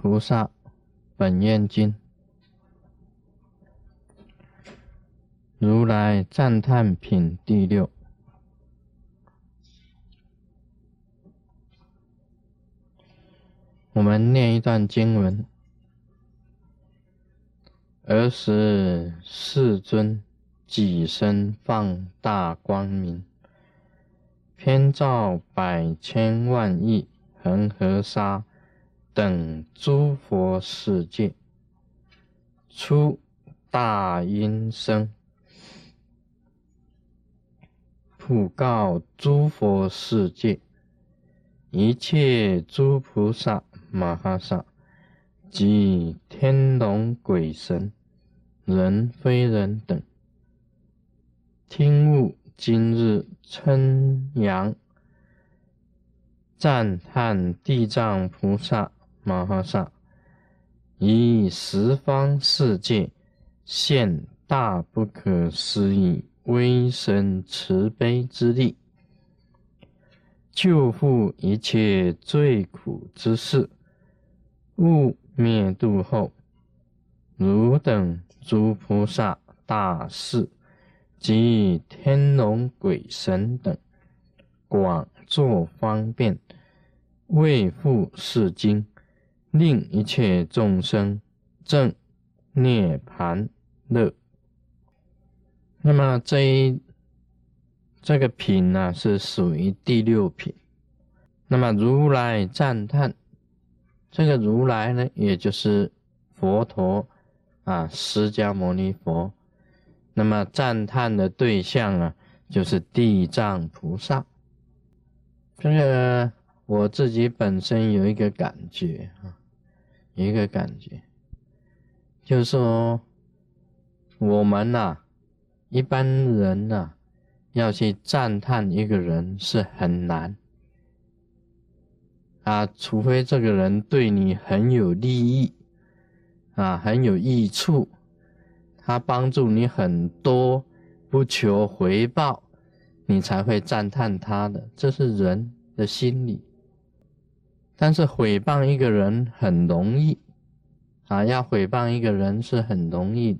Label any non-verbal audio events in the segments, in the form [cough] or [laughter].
菩萨本愿经，如来赞叹品第六。我们念一段经文：儿时世尊己身放大光明，偏照百千万亿恒河沙。等诸佛世界，出大音声，普告诸佛世界，一切诸菩萨摩诃萨及天龙鬼神、人非人等，听悟今日称扬赞叹地藏菩萨。摩诃萨以十方世界现大不可思议威神慈悲之力，救护一切罪苦之事，勿灭度后，汝等诸菩萨大士及天龙鬼神等，广作方便，为复是经。令一切众生正涅盘乐。那么这一这个品呢，是属于第六品。那么如来赞叹，这个如来呢，也就是佛陀啊，释迦牟尼佛。那么赞叹的对象啊，就是地藏菩萨。这个我自己本身有一个感觉啊。一个感觉，就是说，我们呐，一般人呐，要去赞叹一个人是很难啊，除非这个人对你很有利益啊，很有益处，他帮助你很多，不求回报，你才会赞叹他的，这是人的心理。但是毁谤一个人很容易啊，要毁谤一个人是很容易。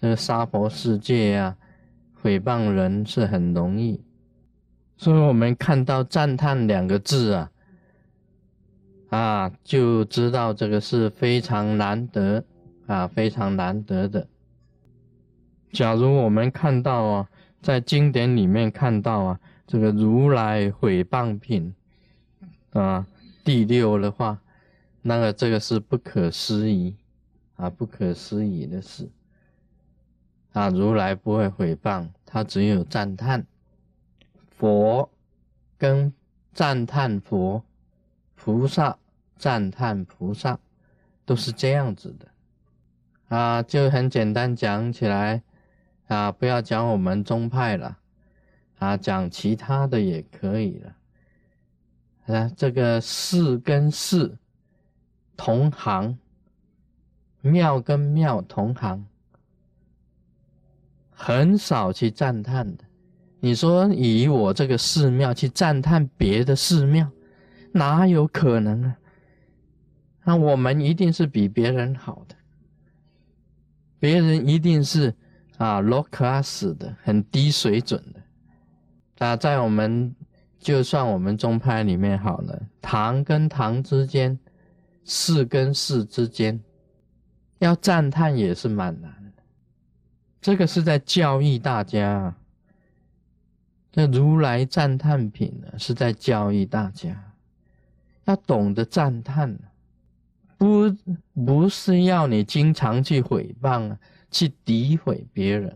这个娑婆世界呀，毁谤人是很容易。所以我们看到赞叹两个字啊，啊，就知道这个是非常难得啊，非常难得的。假如我们看到啊，在经典里面看到啊，这个如来毁谤品啊。第六的话，那个这个是不可思议啊，不可思议的事啊。如来不会毁谤，他只有赞叹佛跟赞叹佛，菩萨赞叹菩萨，都是这样子的啊。就很简单讲起来啊，不要讲我们宗派了啊，讲其他的也可以了。啊，这个寺跟寺同行，庙跟庙同行，很少去赞叹的。你说以我这个寺庙去赞叹别的寺庙，哪有可能啊？那我们一定是比别人好的，别人一定是啊 low class 的，很低水准的。啊，在我们。就算我们宗派里面好了，堂跟堂之间，寺跟寺之间，要赞叹也是蛮难的。这个是在教育大家，这如来赞叹品呢，是在教育大家，要懂得赞叹，不不是要你经常去毁谤啊，去诋毁别人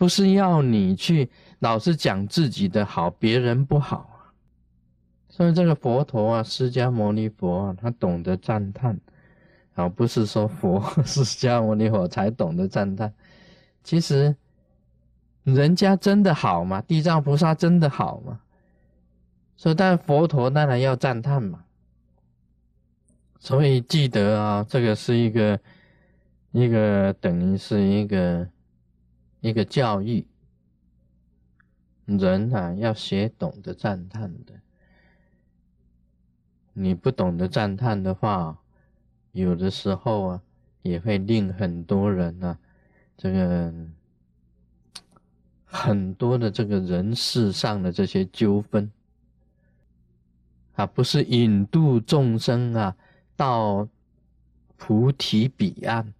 不是要你去。老是讲自己的好，别人不好啊。所以这个佛陀啊，释迦牟尼佛啊，他懂得赞叹，啊不是说佛 [laughs] 释迦牟尼佛才懂得赞叹。其实人家真的好吗？地藏菩萨真的好吗？所以，但佛陀当然要赞叹嘛。所以记得啊，这个是一个一个等于是一个一个教育。人啊，要学懂得赞叹的。你不懂得赞叹的话，有的时候啊，也会令很多人呢，这个很多的这个人事上的这些纠纷啊，不是引渡众生啊到菩提彼岸，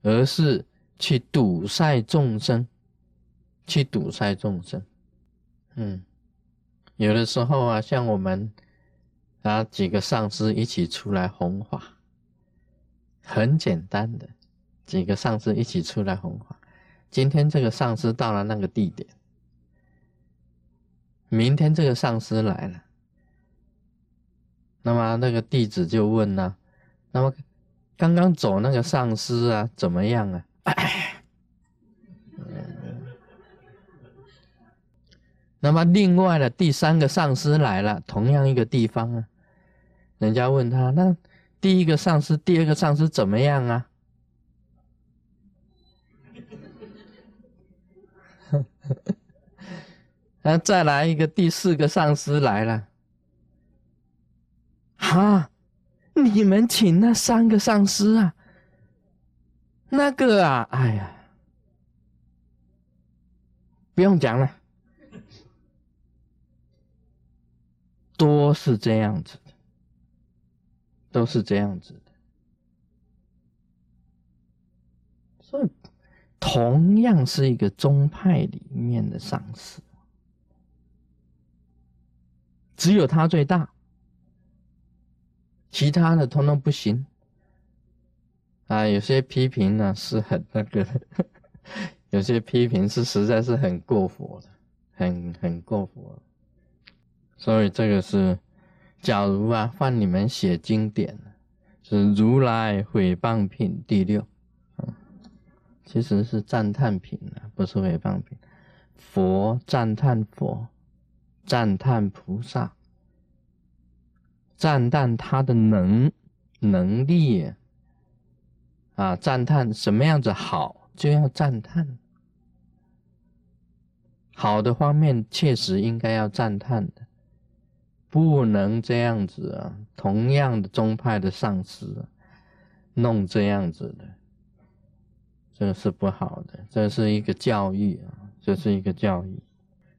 而是去堵塞众生，去堵塞众生。嗯，有的时候啊，像我们。啊，几个上司一起出来弘法，很简单的，几个上司一起出来弘法。今天这个上司到了那个地点，明天这个上司来了，那么那个弟子就问呢，那么刚刚走那个上司啊，怎么样啊？哎那么另外的第三个上司来了，同样一个地方啊。人家问他：“那第一个上司、第二个上司怎么样啊？” [laughs] 那再来一个第四个上司来了，哈，你们请那三个上司啊？那个啊，哎呀，不用讲了，多是这样子的。都是这样子的，所以同样是一个宗派里面的上司，只有他最大，其他的通通不行。啊，有些批评呢是很那个，有些批评是实在是很过火的，很很过火，所以这个是。假如啊，换你们写经典，是如来毁谤品第六，嗯，其实是赞叹品啊，不是毁谤品。佛赞叹佛，赞叹菩萨，赞叹他的能能力，啊赞叹什么样子好，就要赞叹。好的方面确实应该要赞叹的。不能这样子啊！同样的宗派的上司弄这样子的，这是不好的。这是一个教育啊，这是一个教育。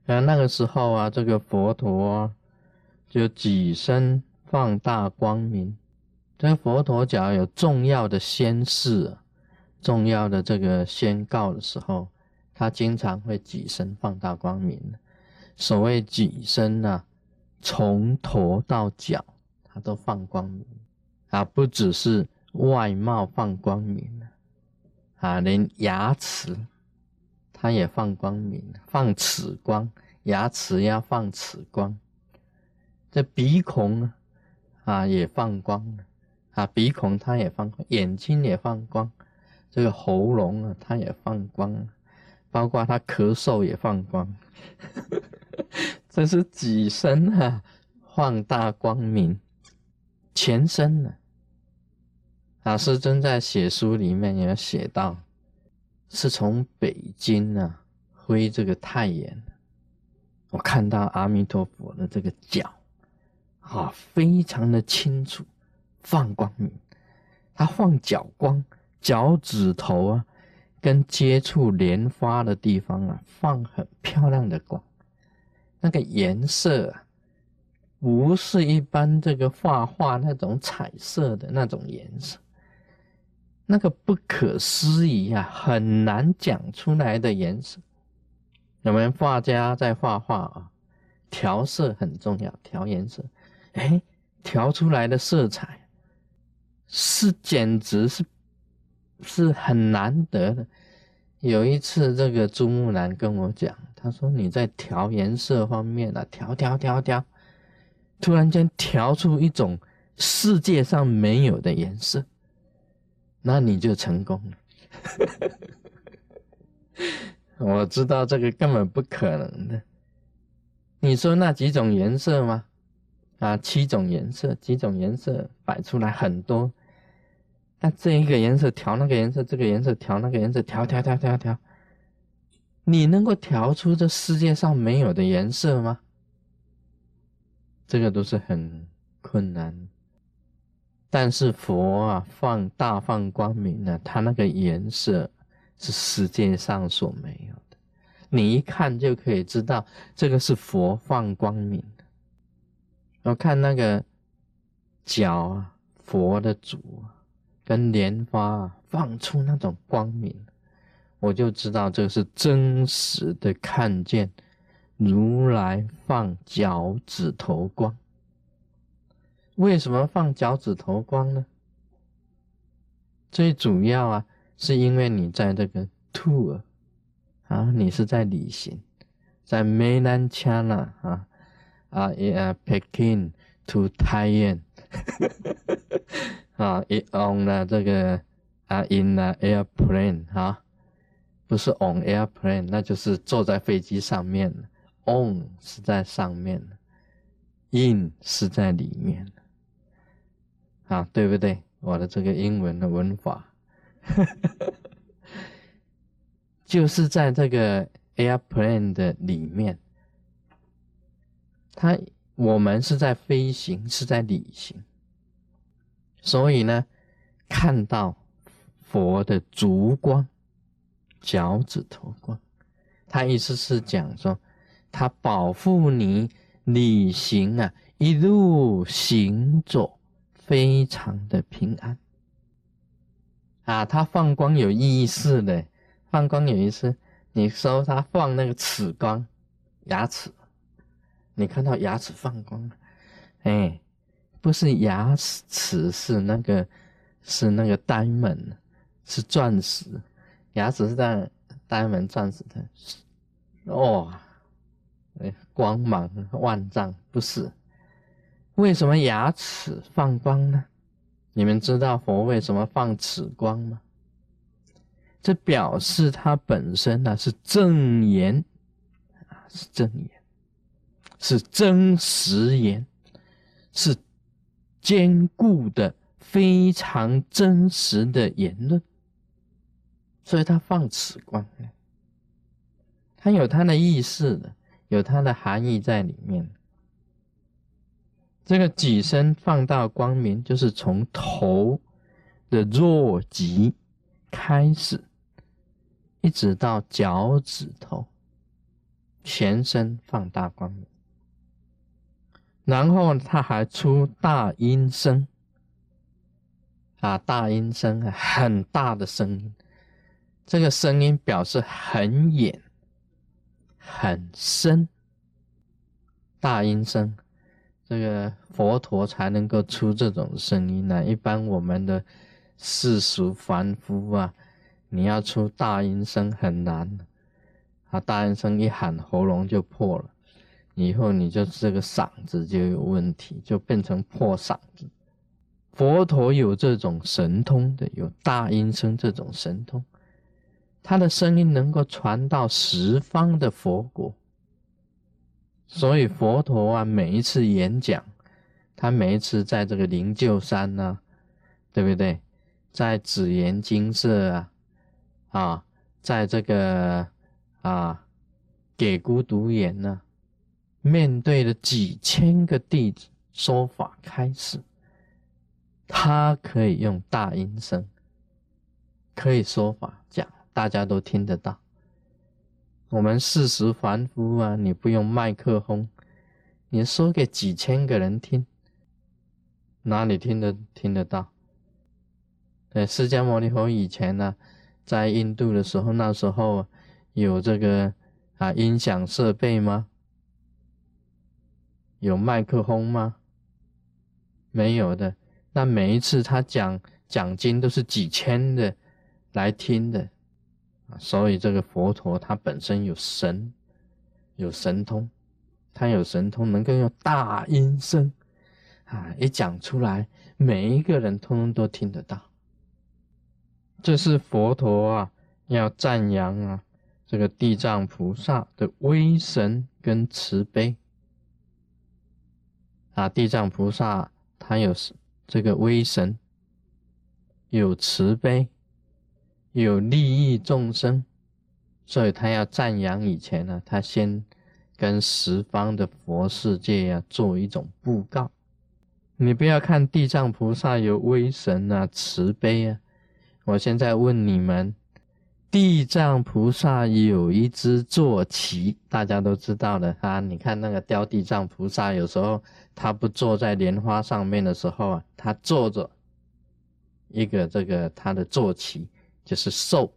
那那个时候啊，这个佛陀就己身放大光明。这佛陀假如有重要的宣誓、重要的这个宣告的时候，他经常会己身放大光明。所谓己身呢？从头到脚，他都放光明啊！不只是外貌放光明啊，连牙齿他也放光明，放齿光，牙齿要放齿光。这鼻孔啊，啊也放光啊，鼻孔它也放光，眼睛也放光，这个喉咙啊，它也放光，包括它咳嗽也放光。[laughs] 这是几身啊？放大光明，全身呢？老师正在写书里面也写到，是从北京啊挥这个太阳，我看到阿弥陀佛的这个脚，啊，非常的清楚，放光明，他放脚光，脚趾头啊，跟接触莲花的地方啊，放很漂亮的光。那个颜色啊，不是一般这个画画那种彩色的那种颜色，那个不可思议啊，很难讲出来的颜色。我们画家在画画啊，调色很重要，调颜色，哎，调出来的色彩是简直是是很难得的。有一次，这个朱木兰跟我讲。他说：“你在调颜色方面啊，调调调调，突然间调出一种世界上没有的颜色，那你就成功了。[laughs] 我知道这个根本不可能的。你说那几种颜色吗？啊，七种颜色，几种颜色摆出来很多，那这一个颜色调那个颜色，这个颜色调那个颜色，调调调调调。”你能够调出这世界上没有的颜色吗？这个都是很困难。但是佛啊，放大放光明呢，它那个颜色是世界上所没有的，你一看就可以知道这个是佛放光明我看那个脚啊，佛的足跟莲花啊，放出那种光明，我就知道这是真实的看见如来放脚趾头光。为什么放脚趾头光呢？最主要啊，是因为你在这个 tour 啊，你是在旅行，在 Mainland China 啊啊，in Peking to Taiwan 啊，it on 了这个啊，in the airplane 哈，不是 on airplane，那就是坐在飞机上面，on 是在上面，in 是在里面。啊，对不对？我的这个英文的文法，就是在这个 airplane 的里面，它我们是在飞行，是在旅行，所以呢，看到佛的烛光、脚趾头光，他意思是讲说，他保护你旅行啊，一路行走。非常的平安啊！它放光有意思的，放光有意思。你说它放那个齿光，牙齿，你看到牙齿放光，哎，不是牙齿，是那个是那个 diamond，是钻石，牙齿是在 diamond 钻石的，哦，哎，光芒万丈，不是。为什么牙齿放光呢？你们知道佛为什么放齿光吗？这表示它本身呢是正言啊，是正言，是真实言，是坚固的、非常真实的言论，所以他放此光他，有他的意思的，有他的含义在里面。这个己身放大光明，就是从头的弱极开始，一直到脚趾头，全身放大光明。然后他还出大音声，啊，大音声，很大的声音，这个声音表示很远、很深，大音声。这个佛陀才能够出这种声音呢。一般我们的世俗凡夫啊，你要出大音声很难。啊，大音声一喊，喉咙就破了，以后你就这个嗓子就有问题，就变成破嗓子。佛陀有这种神通的，有大音声这种神通，他的声音能够传到十方的佛国。所以佛陀啊，每一次演讲，他每一次在这个灵鹫山呢，对不对？在紫岩精舍啊，啊，在这个啊给孤独园呢，面对了几千个弟子说法开始，他可以用大音声，可以说法讲，大家都听得到。我们世俗凡夫啊，你不用麦克风，你说给几千个人听，哪里听得听得到？对，释迦牟尼佛以前呢，在印度的时候，那时候有这个啊音响设备吗？有麦克风吗？没有的。那每一次他讲讲经都是几千的来听的。所以这个佛陀他本身有神，有神通，他有神通，能够用大音声啊，一讲出来，每一个人通通都听得到。这是佛陀啊，要赞扬啊，这个地藏菩萨的威神跟慈悲啊，地藏菩萨他有这个威神，有慈悲。有利益众生，所以他要赞扬以前呢，他先跟十方的佛世界呀做一种布告。你不要看地藏菩萨有威神啊、慈悲啊，我现在问你们，地藏菩萨有一只坐骑，大家都知道的啊。你看那个雕地藏菩萨，有时候他不坐在莲花上面的时候啊，他坐着一个这个他的坐骑，就是兽，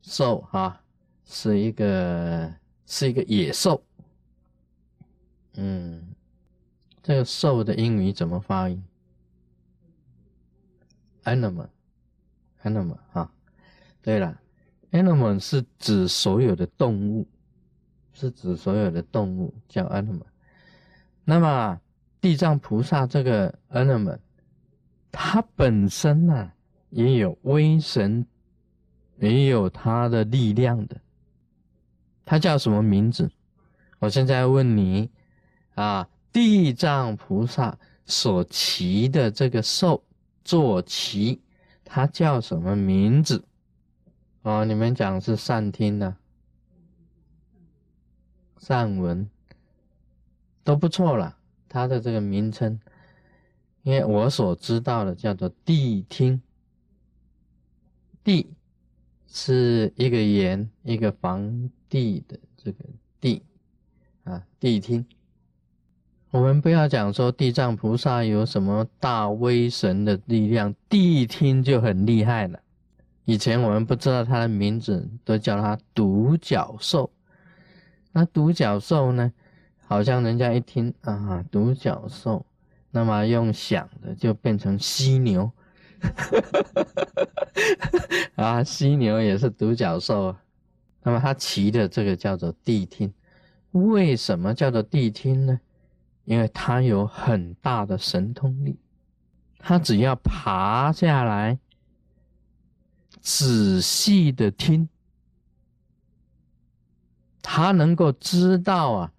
兽哈，是一个是一个野兽，嗯。这个兽的英语怎么发音？animal，animal 哈。对了，animal 是指所有的动物，是指所有的动物叫 animal。那么地藏菩萨这个 animal，它本身呢也有威神，也有它的力量的。它叫什么名字？我现在问你啊。地藏菩萨所骑的这个兽坐骑，它叫什么名字？哦，你们讲是善听呢，善闻都不错了。它的这个名称，因为我所知道的叫做谛听，谛是一个言，一个房地的这个地啊，谛听。我们不要讲说地藏菩萨有什么大威神的力量，谛听就很厉害了。以前我们不知道他的名字，都叫他独角兽。那独角兽呢，好像人家一听啊，独角兽，那么用想的就变成犀牛。[laughs] 啊，犀牛也是独角兽啊。那么他骑的这个叫做谛听，为什么叫做谛听呢？因为他有很大的神通力，他只要爬下来，仔细的听，他能够知道啊，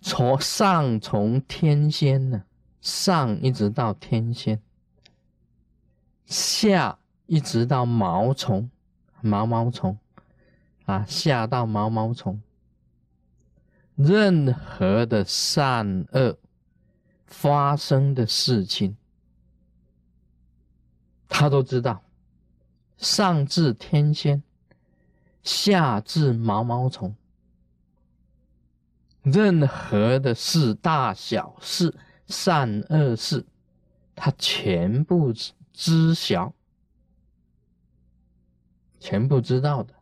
从上从天仙呢，上一直到天仙，下一直到毛虫，毛毛虫，啊，下到毛毛虫。任何的善恶发生的事情，他都知道。上至天仙，下至毛毛虫，任何的事，大小事、善恶事，他全部知晓，全部知道的。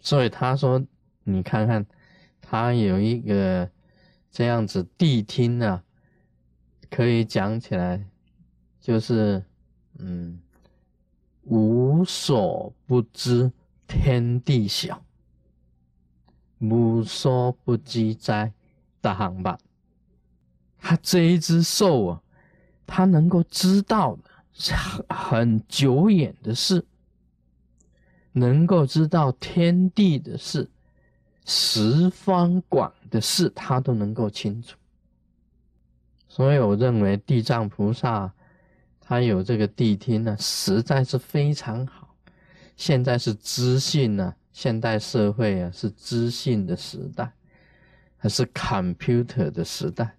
所以他说：“你看看。”他有一个这样子谛听啊，可以讲起来，就是嗯，无所不知天地小，无所不知哉大航吧。他这一只兽啊，他能够知道的很久远的事，能够知道天地的事。十方广的事，他都能够清楚，所以我认为地藏菩萨他有这个谛听呢，实在是非常好。现在是资讯呢，现代社会啊是资讯的时代，还是 computer 的时代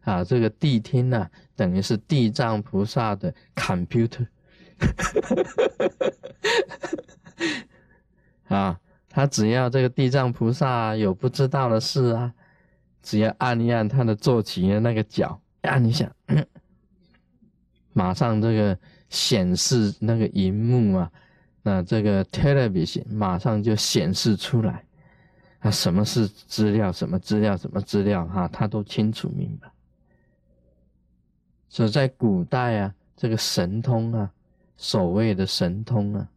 啊？这个谛听呢，等于是地藏菩萨的 computer，[laughs] 啊。他只要这个地藏菩萨有不知道的事啊，只要按一按他的坐骑的那个脚，按一下，马上这个显示那个荧幕啊，那这个 television 马上就显示出来，啊，什么是资料，什么资料，什么资料哈，他都清楚明白。所以在古代啊，这个神通啊，所谓的神通啊，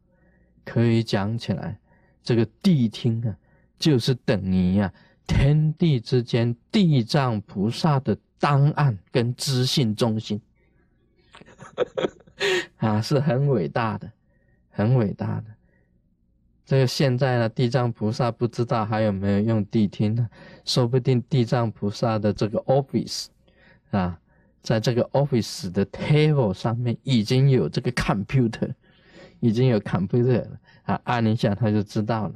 可以讲起来。这个谛听啊，就是等于啊天地之间地藏菩萨的档案跟资讯中心，[laughs] 啊，是很伟大的，很伟大的。这个现在呢，地藏菩萨不知道还有没有用谛听呢？说不定地藏菩萨的这个 office 啊，在这个 office 的 table 上面已经有这个 computer，已经有 computer 了。啊，按一下他就知道了，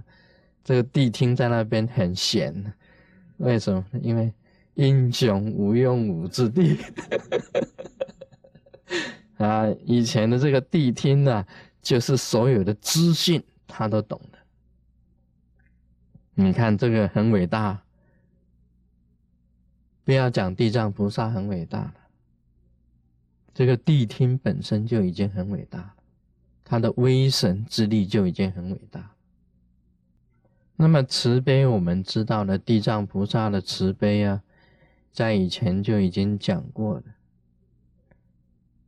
这个谛听在那边很闲，为什么？因为英雄无用武之地 [laughs] 啊！以前的这个谛听呢，就是所有的资讯他都懂的。你看这个很伟大，不要讲地藏菩萨很伟大了，这个谛听本身就已经很伟大，他的威神之力就已经很伟大。那么慈悲，我们知道的地藏菩萨的慈悲啊，在以前就已经讲过了。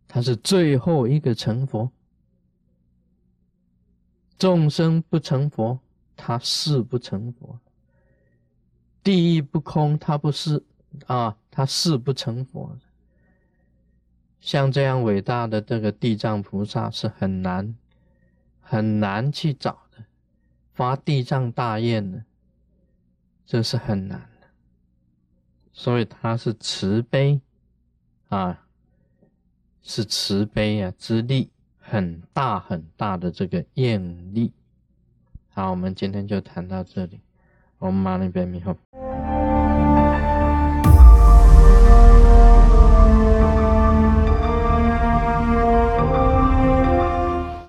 他是最后一个成佛，众生不成佛，他是不成佛。地狱不空，他不是啊，他是不成佛。像这样伟大的这个地藏菩萨是很难很难去找的。发地藏大愿的，这是很难的，所以他是慈悲啊，是慈悲啊之力很大很大的这个愿力。好，我们今天就谈到这里，我们马上边以后。